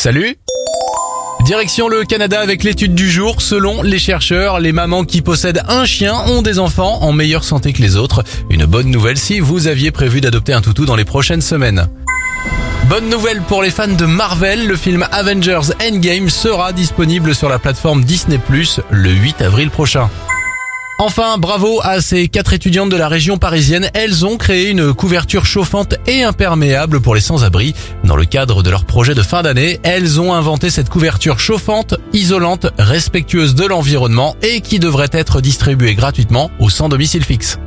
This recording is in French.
Salut Direction le Canada avec l'étude du jour. Selon les chercheurs, les mamans qui possèdent un chien ont des enfants en meilleure santé que les autres. Une bonne nouvelle si vous aviez prévu d'adopter un toutou dans les prochaines semaines. Bonne nouvelle pour les fans de Marvel, le film Avengers Endgame sera disponible sur la plateforme Disney ⁇ le 8 avril prochain. Enfin, bravo à ces quatre étudiantes de la région parisienne. Elles ont créé une couverture chauffante et imperméable pour les sans-abri. Dans le cadre de leur projet de fin d'année, elles ont inventé cette couverture chauffante, isolante, respectueuse de l'environnement et qui devrait être distribuée gratuitement au sans domicile fixe.